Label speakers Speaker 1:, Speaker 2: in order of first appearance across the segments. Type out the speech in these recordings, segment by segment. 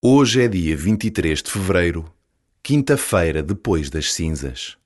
Speaker 1: Hoje é dia 23 de fevereiro, quinta-feira depois das cinzas.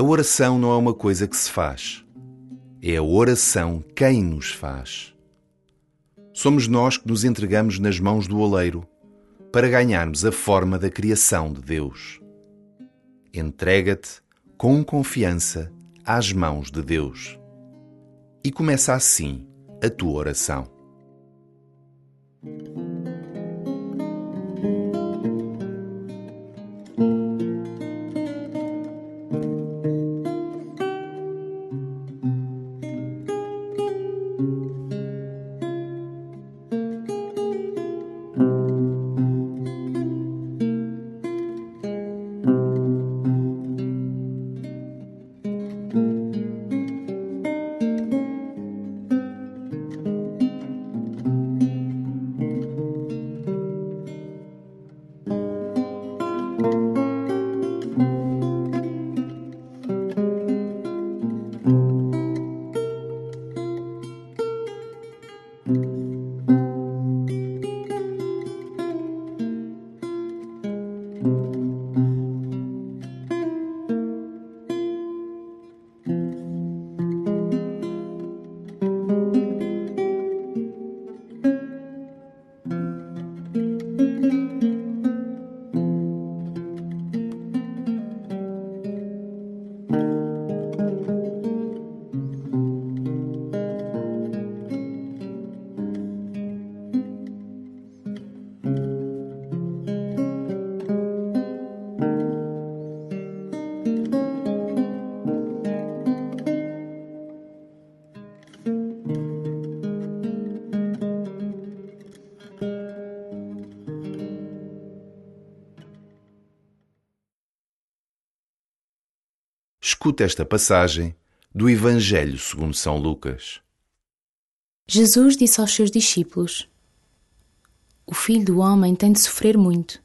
Speaker 1: A oração não é uma coisa que se faz. É a oração quem nos faz. Somos nós que nos entregamos nas mãos do oleiro para ganharmos a forma da criação de Deus. Entrega-te com confiança às mãos de Deus. E começa assim a tua oração. Escuta esta passagem do Evangelho segundo São Lucas.
Speaker 2: Jesus disse aos seus discípulos: O filho do homem tem de sofrer muito,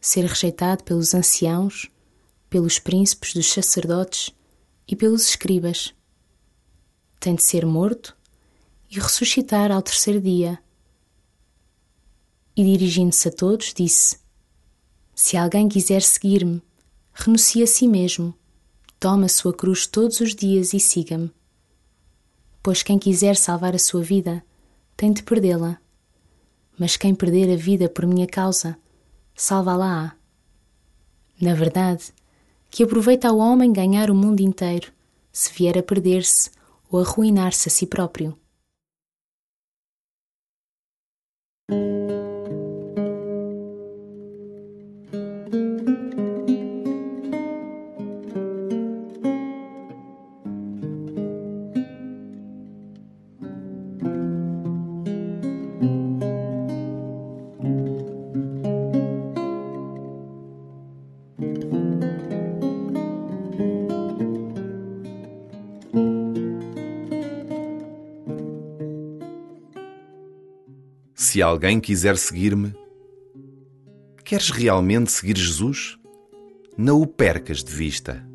Speaker 2: ser rejeitado pelos anciãos, pelos príncipes dos sacerdotes e pelos escribas. Tem de ser morto e ressuscitar ao terceiro dia. E dirigindo-se a todos, disse: Se alguém quiser seguir-me, renuncie a si mesmo Tome a sua cruz todos os dias e siga-me. Pois quem quiser salvar a sua vida, tem de perdê-la. Mas quem perder a vida por minha causa, salvá-la-á. Na verdade, que aproveita ao homem ganhar o mundo inteiro, se vier a perder-se ou arruinar-se a si próprio.
Speaker 1: Se alguém quiser seguir-me, queres realmente seguir Jesus? Não o percas de vista.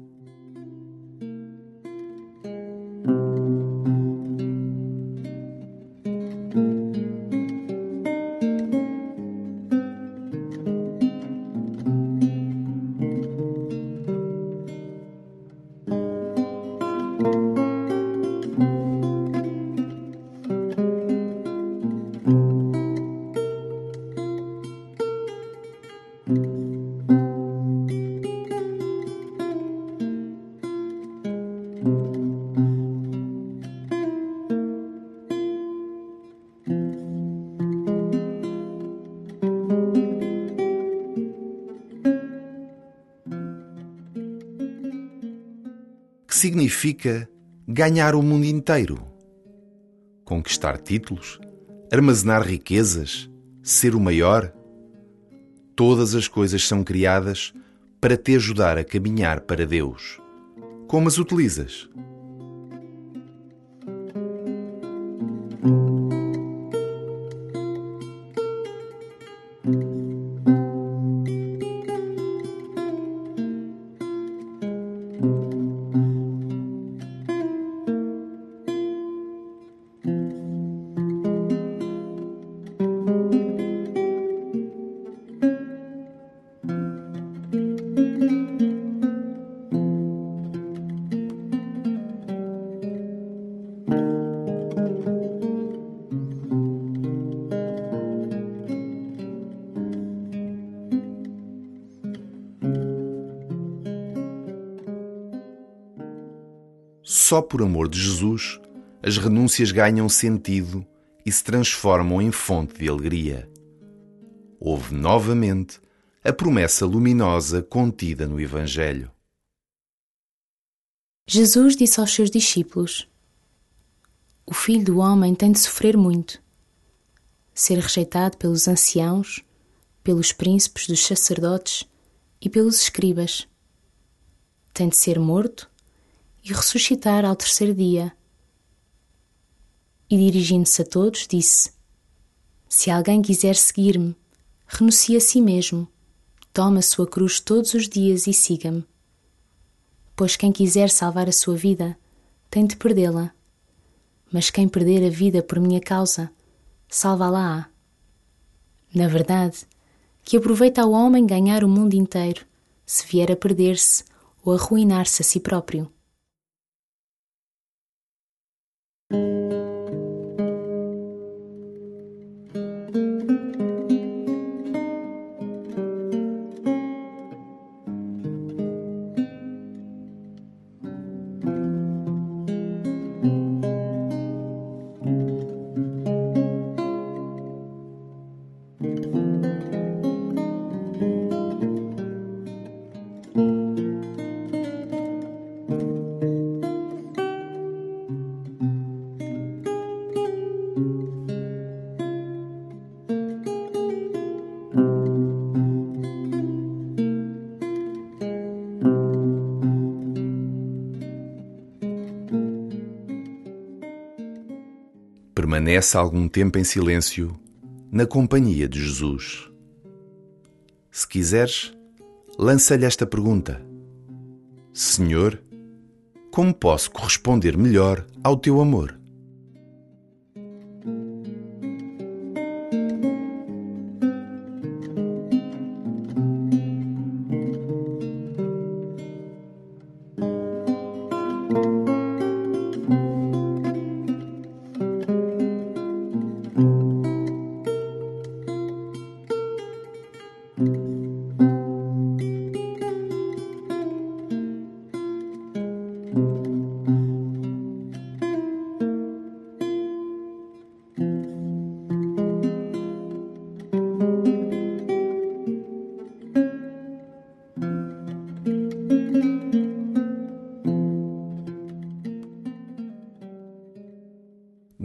Speaker 1: Que significa ganhar o mundo inteiro? Conquistar títulos? Armazenar riquezas? Ser o maior? Todas as coisas são criadas para te ajudar a caminhar para Deus. Como as utilizas? Só por amor de Jesus, as renúncias ganham sentido e se transformam em fonte de alegria. Houve novamente a promessa luminosa contida no Evangelho.
Speaker 2: Jesus disse aos seus discípulos: O filho do homem tem de sofrer muito, ser rejeitado pelos anciãos, pelos príncipes dos sacerdotes e pelos escribas. Tem de ser morto e ressuscitar ao terceiro dia. E dirigindo-se a todos, disse: Se alguém quiser seguir-me, renuncie a si mesmo, tome a sua cruz todos os dias e siga-me. Pois quem quiser salvar a sua vida, tem de perdê-la. Mas quem perder a vida por minha causa, salvá-la-á. Na verdade, que aproveita ao homem ganhar o mundo inteiro, se vier a perder-se ou arruinar-se a si próprio.
Speaker 1: thank you Permanece algum tempo em silêncio na companhia de Jesus. Se quiseres, lança-lhe esta pergunta: Senhor, como posso corresponder melhor ao teu amor?